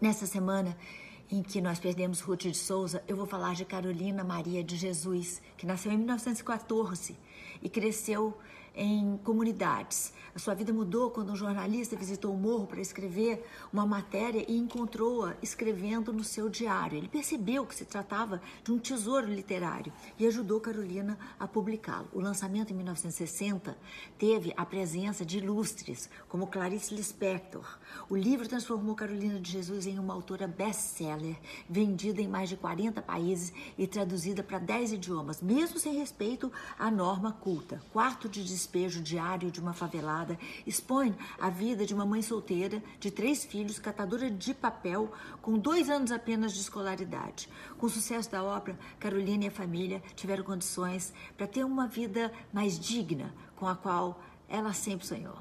Nessa semana em que nós perdemos Ruth de Souza, eu vou falar de Carolina Maria de Jesus, que nasceu em 1914 e cresceu em comunidades. A sua vida mudou quando um jornalista visitou o morro para escrever uma matéria e encontrou-a escrevendo no seu diário. Ele percebeu que se tratava de um tesouro literário e ajudou Carolina a publicá-lo. O lançamento em 1960 teve a presença de ilustres como Clarice Lispector. O livro transformou Carolina de Jesus em uma autora best-seller, vendida em mais de 40 países e traduzida para 10 idiomas, mesmo sem respeito à norma culta. Quarto de despejo diário de uma favelada expõe a vida de uma mãe solteira de três filhos, catadora de papel, com dois anos apenas de escolaridade. Com o sucesso da obra, Carolina e a família tiveram condições para ter uma vida mais digna, com a qual ela sempre sonhou.